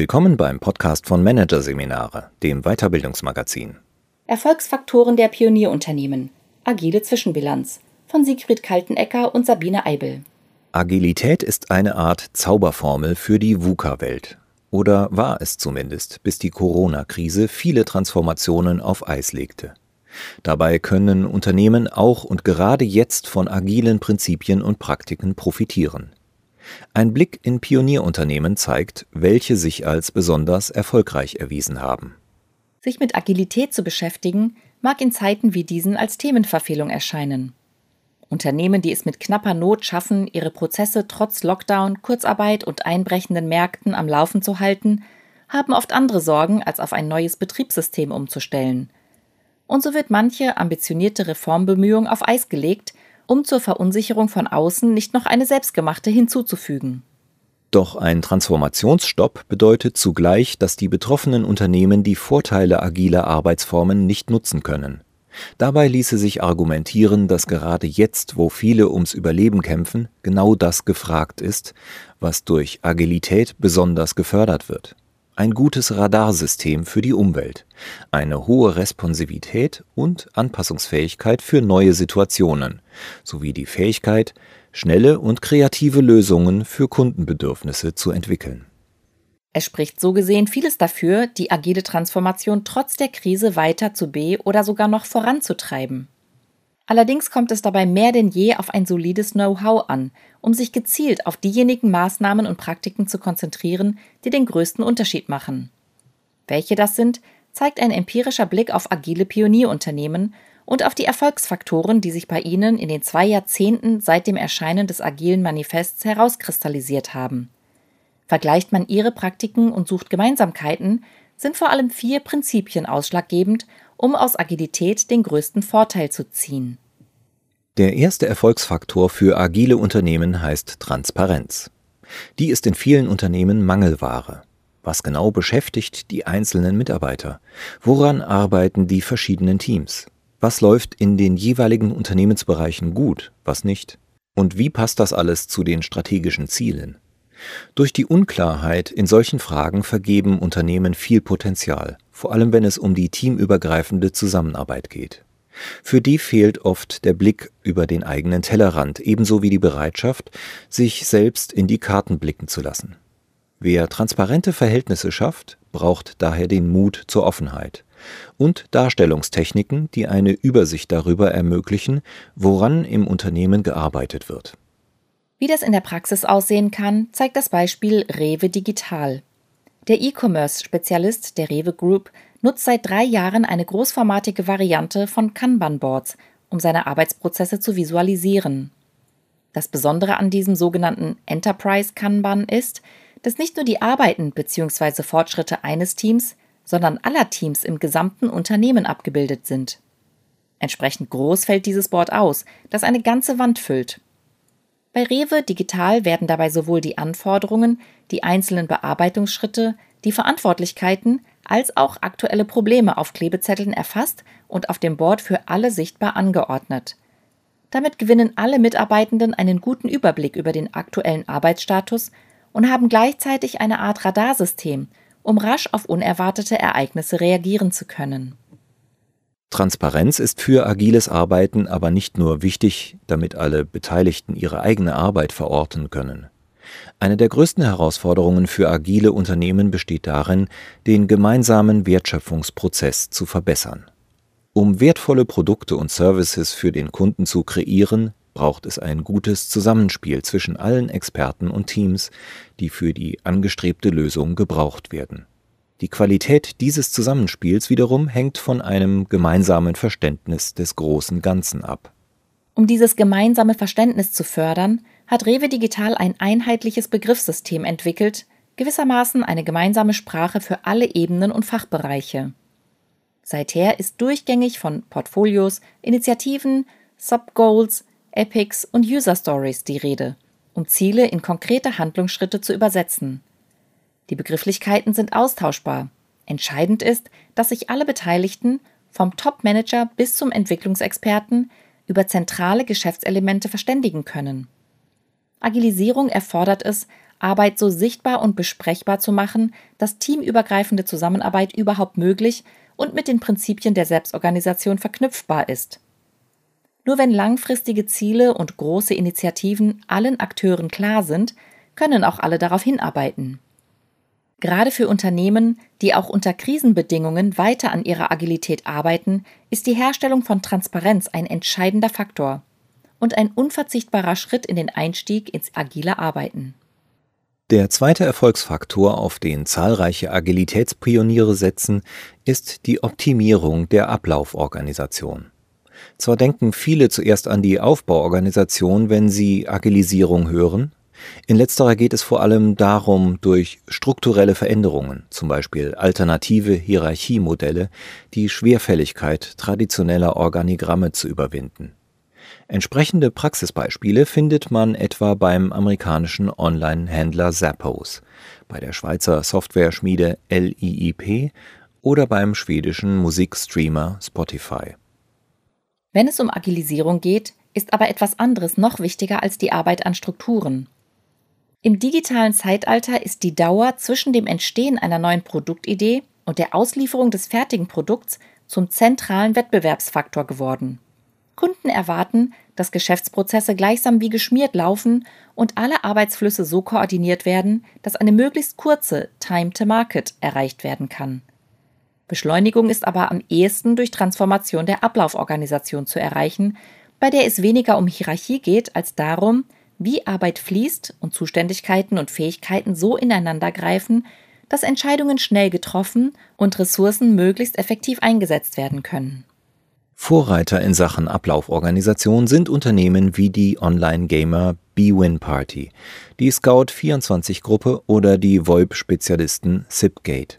Willkommen beim Podcast von Managerseminare, dem Weiterbildungsmagazin. Erfolgsfaktoren der Pionierunternehmen. Agile Zwischenbilanz von Siegfried Kaltenecker und Sabine Eibel. Agilität ist eine Art Zauberformel für die VUCA-Welt. Oder war es zumindest, bis die Corona-Krise viele Transformationen auf Eis legte. Dabei können Unternehmen auch und gerade jetzt von agilen Prinzipien und Praktiken profitieren. Ein Blick in Pionierunternehmen zeigt, welche sich als besonders erfolgreich erwiesen haben. Sich mit Agilität zu beschäftigen, mag in Zeiten wie diesen als Themenverfehlung erscheinen. Unternehmen, die es mit knapper Not schaffen, ihre Prozesse trotz Lockdown, Kurzarbeit und einbrechenden Märkten am Laufen zu halten, haben oft andere Sorgen, als auf ein neues Betriebssystem umzustellen. Und so wird manche ambitionierte Reformbemühung auf Eis gelegt, um zur Verunsicherung von außen nicht noch eine selbstgemachte hinzuzufügen. Doch ein Transformationsstopp bedeutet zugleich, dass die betroffenen Unternehmen die Vorteile agiler Arbeitsformen nicht nutzen können. Dabei ließe sich argumentieren, dass gerade jetzt, wo viele ums Überleben kämpfen, genau das gefragt ist, was durch Agilität besonders gefördert wird ein gutes Radarsystem für die Umwelt, eine hohe Responsivität und Anpassungsfähigkeit für neue Situationen sowie die Fähigkeit, schnelle und kreative Lösungen für Kundenbedürfnisse zu entwickeln. Es spricht so gesehen vieles dafür, die agile Transformation trotz der Krise weiter zu be- oder sogar noch voranzutreiben. Allerdings kommt es dabei mehr denn je auf ein solides Know-how an, um sich gezielt auf diejenigen Maßnahmen und Praktiken zu konzentrieren, die den größten Unterschied machen. Welche das sind, zeigt ein empirischer Blick auf agile Pionierunternehmen und auf die Erfolgsfaktoren, die sich bei ihnen in den zwei Jahrzehnten seit dem Erscheinen des agilen Manifests herauskristallisiert haben. Vergleicht man ihre Praktiken und sucht Gemeinsamkeiten, sind vor allem vier Prinzipien ausschlaggebend, um aus Agilität den größten Vorteil zu ziehen. Der erste Erfolgsfaktor für agile Unternehmen heißt Transparenz. Die ist in vielen Unternehmen Mangelware. Was genau beschäftigt die einzelnen Mitarbeiter? Woran arbeiten die verschiedenen Teams? Was läuft in den jeweiligen Unternehmensbereichen gut, was nicht? Und wie passt das alles zu den strategischen Zielen? Durch die Unklarheit in solchen Fragen vergeben Unternehmen viel Potenzial, vor allem wenn es um die teamübergreifende Zusammenarbeit geht. Für die fehlt oft der Blick über den eigenen Tellerrand, ebenso wie die Bereitschaft, sich selbst in die Karten blicken zu lassen. Wer transparente Verhältnisse schafft, braucht daher den Mut zur Offenheit und Darstellungstechniken, die eine Übersicht darüber ermöglichen, woran im Unternehmen gearbeitet wird. Wie das in der Praxis aussehen kann, zeigt das Beispiel Rewe Digital. Der E-Commerce-Spezialist der Rewe Group nutzt seit drei Jahren eine großformatige Variante von Kanban-Boards, um seine Arbeitsprozesse zu visualisieren. Das Besondere an diesem sogenannten Enterprise Kanban ist, dass nicht nur die Arbeiten bzw. Fortschritte eines Teams, sondern aller Teams im gesamten Unternehmen abgebildet sind. Entsprechend groß fällt dieses Board aus, das eine ganze Wand füllt. Bei Rewe Digital werden dabei sowohl die Anforderungen, die einzelnen Bearbeitungsschritte, die Verantwortlichkeiten als auch aktuelle Probleme auf Klebezetteln erfasst und auf dem Board für alle sichtbar angeordnet. Damit gewinnen alle Mitarbeitenden einen guten Überblick über den aktuellen Arbeitsstatus und haben gleichzeitig eine Art Radarsystem, um rasch auf unerwartete Ereignisse reagieren zu können. Transparenz ist für agiles Arbeiten aber nicht nur wichtig, damit alle Beteiligten ihre eigene Arbeit verorten können. Eine der größten Herausforderungen für agile Unternehmen besteht darin, den gemeinsamen Wertschöpfungsprozess zu verbessern. Um wertvolle Produkte und Services für den Kunden zu kreieren, braucht es ein gutes Zusammenspiel zwischen allen Experten und Teams, die für die angestrebte Lösung gebraucht werden. Die Qualität dieses Zusammenspiels wiederum hängt von einem gemeinsamen Verständnis des großen Ganzen ab. Um dieses gemeinsame Verständnis zu fördern, hat Rewe Digital ein einheitliches Begriffssystem entwickelt, gewissermaßen eine gemeinsame Sprache für alle Ebenen und Fachbereiche. Seither ist durchgängig von Portfolios, Initiativen, Subgoals, Epics und User Stories die Rede, um Ziele in konkrete Handlungsschritte zu übersetzen. Die Begrifflichkeiten sind austauschbar. Entscheidend ist, dass sich alle Beteiligten, vom Top-Manager bis zum Entwicklungsexperten, über zentrale Geschäftselemente verständigen können. Agilisierung erfordert es, Arbeit so sichtbar und besprechbar zu machen, dass teamübergreifende Zusammenarbeit überhaupt möglich und mit den Prinzipien der Selbstorganisation verknüpfbar ist. Nur wenn langfristige Ziele und große Initiativen allen Akteuren klar sind, können auch alle darauf hinarbeiten. Gerade für Unternehmen, die auch unter Krisenbedingungen weiter an ihrer Agilität arbeiten, ist die Herstellung von Transparenz ein entscheidender Faktor und ein unverzichtbarer Schritt in den Einstieg ins agile Arbeiten. Der zweite Erfolgsfaktor, auf den zahlreiche Agilitätspioniere setzen, ist die Optimierung der Ablauforganisation. Zwar denken viele zuerst an die Aufbauorganisation, wenn sie Agilisierung hören, in letzterer geht es vor allem darum, durch strukturelle Veränderungen, zum Beispiel alternative Hierarchiemodelle, die Schwerfälligkeit traditioneller Organigramme zu überwinden. Entsprechende Praxisbeispiele findet man etwa beim amerikanischen Online-Händler Zappos, bei der Schweizer Softwareschmiede LIIP oder beim schwedischen Musikstreamer Spotify. Wenn es um Agilisierung geht, ist aber etwas anderes noch wichtiger als die Arbeit an Strukturen. Im digitalen Zeitalter ist die Dauer zwischen dem Entstehen einer neuen Produktidee und der Auslieferung des fertigen Produkts zum zentralen Wettbewerbsfaktor geworden. Kunden erwarten, dass Geschäftsprozesse gleichsam wie geschmiert laufen und alle Arbeitsflüsse so koordiniert werden, dass eine möglichst kurze Time to Market erreicht werden kann. Beschleunigung ist aber am ehesten durch Transformation der Ablauforganisation zu erreichen, bei der es weniger um Hierarchie geht als darum, wie Arbeit fließt und Zuständigkeiten und Fähigkeiten so ineinandergreifen, dass Entscheidungen schnell getroffen und Ressourcen möglichst effektiv eingesetzt werden können. Vorreiter in Sachen Ablauforganisation sind Unternehmen wie die Online-Gamer BWin Party, die Scout24-Gruppe oder die VoIP-Spezialisten Zipgate,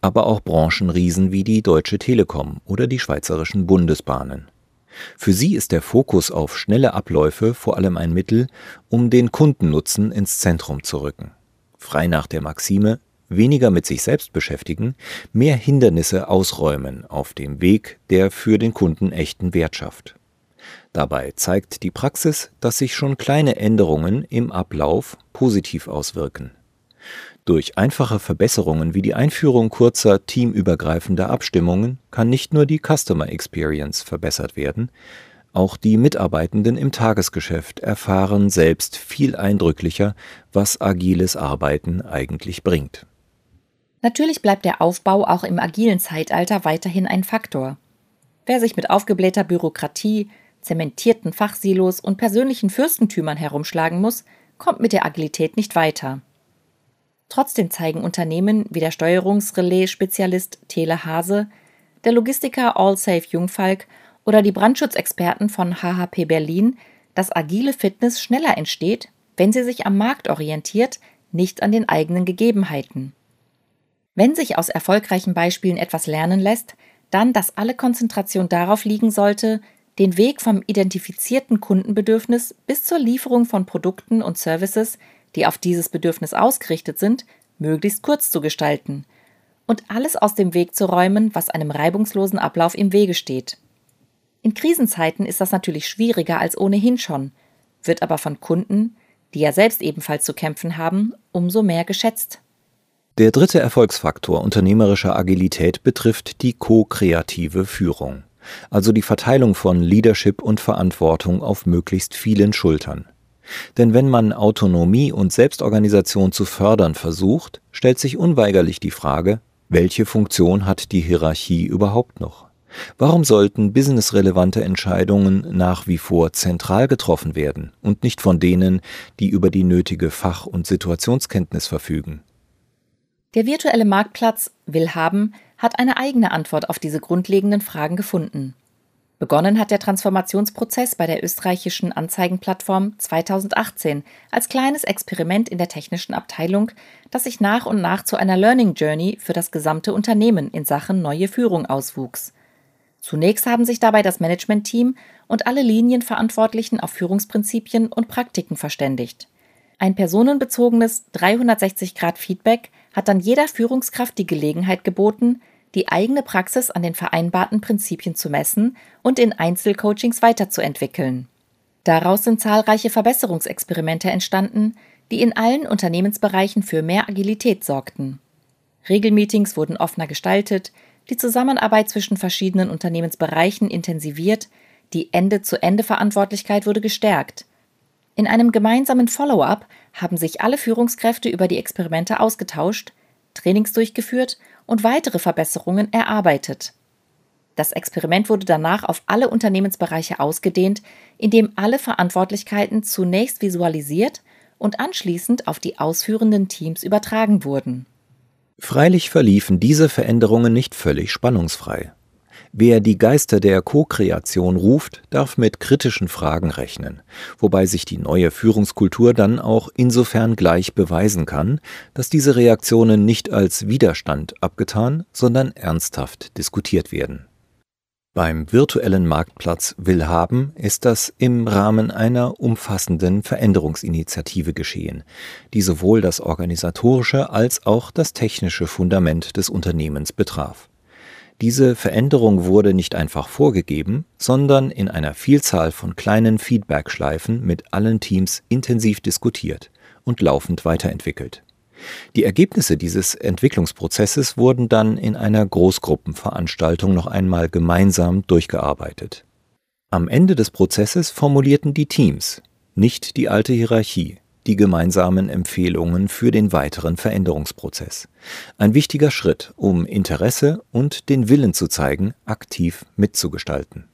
aber auch Branchenriesen wie die Deutsche Telekom oder die Schweizerischen Bundesbahnen. Für sie ist der Fokus auf schnelle Abläufe vor allem ein Mittel, um den Kundennutzen ins Zentrum zu rücken. Frei nach der Maxime weniger mit sich selbst beschäftigen, mehr Hindernisse ausräumen auf dem Weg, der für den Kunden echten Wert schafft. Dabei zeigt die Praxis, dass sich schon kleine Änderungen im Ablauf positiv auswirken. Durch einfache Verbesserungen wie die Einführung kurzer teamübergreifender Abstimmungen kann nicht nur die Customer Experience verbessert werden, auch die Mitarbeitenden im Tagesgeschäft erfahren selbst viel eindrücklicher, was agiles Arbeiten eigentlich bringt. Natürlich bleibt der Aufbau auch im agilen Zeitalter weiterhin ein Faktor. Wer sich mit aufgeblähter Bürokratie, zementierten Fachsilos und persönlichen Fürstentümern herumschlagen muss, kommt mit der Agilität nicht weiter. Trotzdem zeigen Unternehmen wie der Steuerungsrelais-Spezialist Tele Hase, der Logistiker AllSafe Jungfalk oder die Brandschutzexperten von HHP Berlin, dass agile Fitness schneller entsteht, wenn sie sich am Markt orientiert, nicht an den eigenen Gegebenheiten. Wenn sich aus erfolgreichen Beispielen etwas lernen lässt, dann, dass alle Konzentration darauf liegen sollte, den Weg vom identifizierten Kundenbedürfnis bis zur Lieferung von Produkten und Services die auf dieses Bedürfnis ausgerichtet sind, möglichst kurz zu gestalten und alles aus dem Weg zu räumen, was einem reibungslosen Ablauf im Wege steht. In Krisenzeiten ist das natürlich schwieriger als ohnehin schon, wird aber von Kunden, die ja selbst ebenfalls zu kämpfen haben, umso mehr geschätzt. Der dritte Erfolgsfaktor unternehmerischer Agilität betrifft die ko-kreative Führung, also die Verteilung von Leadership und Verantwortung auf möglichst vielen Schultern. Denn wenn man Autonomie und Selbstorganisation zu fördern versucht, stellt sich unweigerlich die Frage, welche Funktion hat die Hierarchie überhaupt noch? Warum sollten businessrelevante Entscheidungen nach wie vor zentral getroffen werden und nicht von denen, die über die nötige Fach- und Situationskenntnis verfügen? Der virtuelle Marktplatz Willhaben hat eine eigene Antwort auf diese grundlegenden Fragen gefunden. Begonnen hat der Transformationsprozess bei der österreichischen Anzeigenplattform 2018 als kleines Experiment in der technischen Abteilung, das sich nach und nach zu einer Learning Journey für das gesamte Unternehmen in Sachen neue Führung auswuchs. Zunächst haben sich dabei das Managementteam und alle Linienverantwortlichen auf Führungsprinzipien und Praktiken verständigt. Ein personenbezogenes 360-Grad-Feedback hat dann jeder Führungskraft die Gelegenheit geboten, die eigene Praxis an den vereinbarten Prinzipien zu messen und in Einzelcoachings weiterzuentwickeln. Daraus sind zahlreiche Verbesserungsexperimente entstanden, die in allen Unternehmensbereichen für mehr Agilität sorgten. Regelmeetings wurden offener gestaltet, die Zusammenarbeit zwischen verschiedenen Unternehmensbereichen intensiviert, die Ende-zu-Ende-Verantwortlichkeit wurde gestärkt. In einem gemeinsamen Follow-up haben sich alle Führungskräfte über die Experimente ausgetauscht, Trainings durchgeführt und weitere Verbesserungen erarbeitet. Das Experiment wurde danach auf alle Unternehmensbereiche ausgedehnt, indem alle Verantwortlichkeiten zunächst visualisiert und anschließend auf die ausführenden Teams übertragen wurden. Freilich verliefen diese Veränderungen nicht völlig spannungsfrei. Wer die Geister der Co-Kreation ruft, darf mit kritischen Fragen rechnen, wobei sich die neue Führungskultur dann auch insofern gleich beweisen kann, dass diese Reaktionen nicht als Widerstand abgetan, sondern ernsthaft diskutiert werden. Beim virtuellen Marktplatz Willhaben ist das im Rahmen einer umfassenden Veränderungsinitiative geschehen, die sowohl das organisatorische als auch das technische Fundament des Unternehmens betraf. Diese Veränderung wurde nicht einfach vorgegeben, sondern in einer Vielzahl von kleinen Feedback-Schleifen mit allen Teams intensiv diskutiert und laufend weiterentwickelt die Ergebnisse dieses Entwicklungsprozesses wurden dann in einer Großgruppenveranstaltung noch einmal gemeinsam durchgearbeitet. Am Ende des Prozesses formulierten die Teams, nicht die alte Hierarchie, die gemeinsamen Empfehlungen für den weiteren Veränderungsprozess. Ein wichtiger Schritt, um Interesse und den Willen zu zeigen, aktiv mitzugestalten.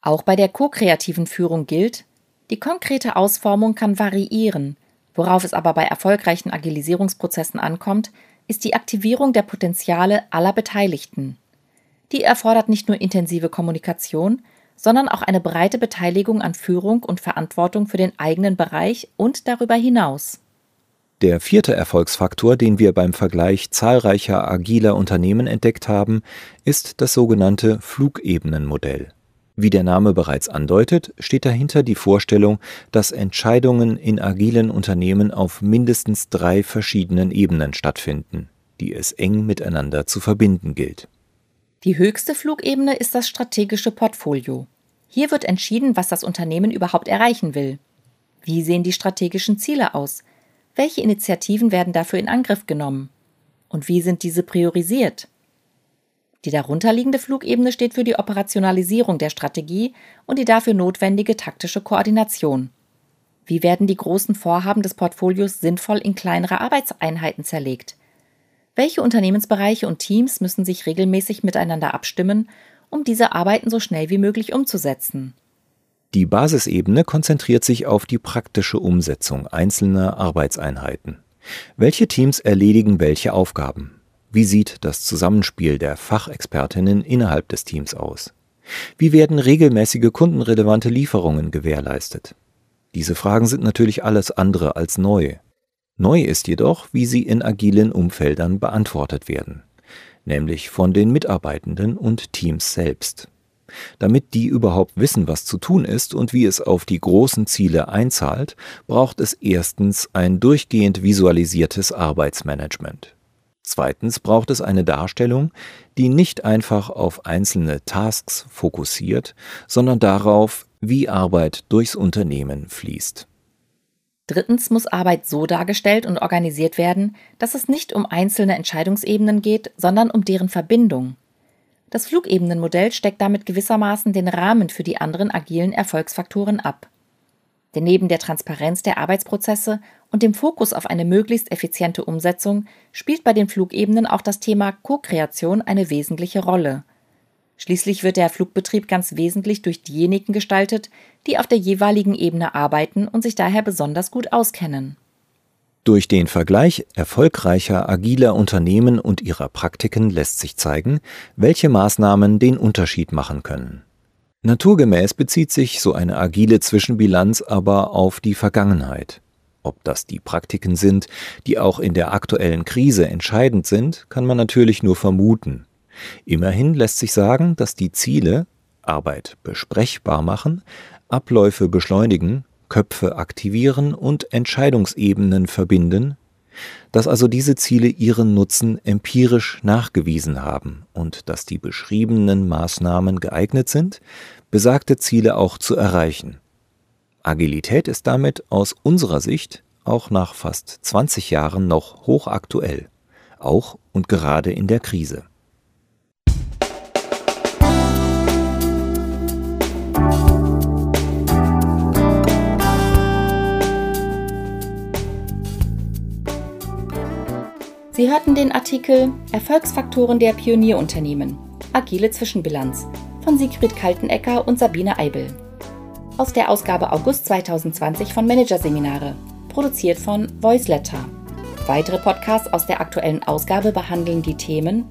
Auch bei der ko-kreativen Führung gilt, die konkrete Ausformung kann variieren, Worauf es aber bei erfolgreichen Agilisierungsprozessen ankommt, ist die Aktivierung der Potenziale aller Beteiligten. Die erfordert nicht nur intensive Kommunikation, sondern auch eine breite Beteiligung an Führung und Verantwortung für den eigenen Bereich und darüber hinaus. Der vierte Erfolgsfaktor, den wir beim Vergleich zahlreicher agiler Unternehmen entdeckt haben, ist das sogenannte Flugebenenmodell. Wie der Name bereits andeutet, steht dahinter die Vorstellung, dass Entscheidungen in agilen Unternehmen auf mindestens drei verschiedenen Ebenen stattfinden, die es eng miteinander zu verbinden gilt. Die höchste Flugebene ist das strategische Portfolio. Hier wird entschieden, was das Unternehmen überhaupt erreichen will. Wie sehen die strategischen Ziele aus? Welche Initiativen werden dafür in Angriff genommen? Und wie sind diese priorisiert? Die darunterliegende Flugebene steht für die Operationalisierung der Strategie und die dafür notwendige taktische Koordination. Wie werden die großen Vorhaben des Portfolios sinnvoll in kleinere Arbeitseinheiten zerlegt? Welche Unternehmensbereiche und Teams müssen sich regelmäßig miteinander abstimmen, um diese Arbeiten so schnell wie möglich umzusetzen? Die Basisebene konzentriert sich auf die praktische Umsetzung einzelner Arbeitseinheiten. Welche Teams erledigen welche Aufgaben? Wie sieht das Zusammenspiel der Fachexpertinnen innerhalb des Teams aus? Wie werden regelmäßige kundenrelevante Lieferungen gewährleistet? Diese Fragen sind natürlich alles andere als neu. Neu ist jedoch, wie sie in agilen Umfeldern beantwortet werden, nämlich von den Mitarbeitenden und Teams selbst. Damit die überhaupt wissen, was zu tun ist und wie es auf die großen Ziele einzahlt, braucht es erstens ein durchgehend visualisiertes Arbeitsmanagement. Zweitens braucht es eine Darstellung, die nicht einfach auf einzelne Tasks fokussiert, sondern darauf, wie Arbeit durchs Unternehmen fließt. Drittens muss Arbeit so dargestellt und organisiert werden, dass es nicht um einzelne Entscheidungsebenen geht, sondern um deren Verbindung. Das Flugebenenmodell steckt damit gewissermaßen den Rahmen für die anderen agilen Erfolgsfaktoren ab. Denn neben der Transparenz der Arbeitsprozesse und dem Fokus auf eine möglichst effiziente Umsetzung spielt bei den Flugebenen auch das Thema Co-Kreation eine wesentliche Rolle. Schließlich wird der Flugbetrieb ganz wesentlich durch diejenigen gestaltet, die auf der jeweiligen Ebene arbeiten und sich daher besonders gut auskennen. Durch den Vergleich erfolgreicher agiler Unternehmen und ihrer Praktiken lässt sich zeigen, welche Maßnahmen den Unterschied machen können. Naturgemäß bezieht sich so eine agile Zwischenbilanz aber auf die Vergangenheit. Ob das die Praktiken sind, die auch in der aktuellen Krise entscheidend sind, kann man natürlich nur vermuten. Immerhin lässt sich sagen, dass die Ziele Arbeit besprechbar machen, Abläufe beschleunigen, Köpfe aktivieren und Entscheidungsebenen verbinden, dass also diese Ziele ihren Nutzen empirisch nachgewiesen haben und dass die beschriebenen Maßnahmen geeignet sind, besagte Ziele auch zu erreichen. Agilität ist damit aus unserer Sicht auch nach fast 20 Jahren noch hochaktuell, auch und gerade in der Krise. Sie hörten den Artikel Erfolgsfaktoren der Pionierunternehmen. Agile Zwischenbilanz von Sigrid Kaltenecker und Sabine Eibel. Aus der Ausgabe August 2020 von Managerseminare, produziert von Voiceletter. Weitere Podcasts aus der aktuellen Ausgabe behandeln die Themen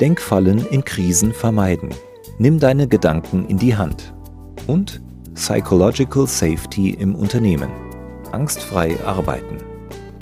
Denkfallen in Krisen vermeiden. Nimm deine Gedanken in die Hand. Und Psychological Safety im Unternehmen. Angstfrei arbeiten.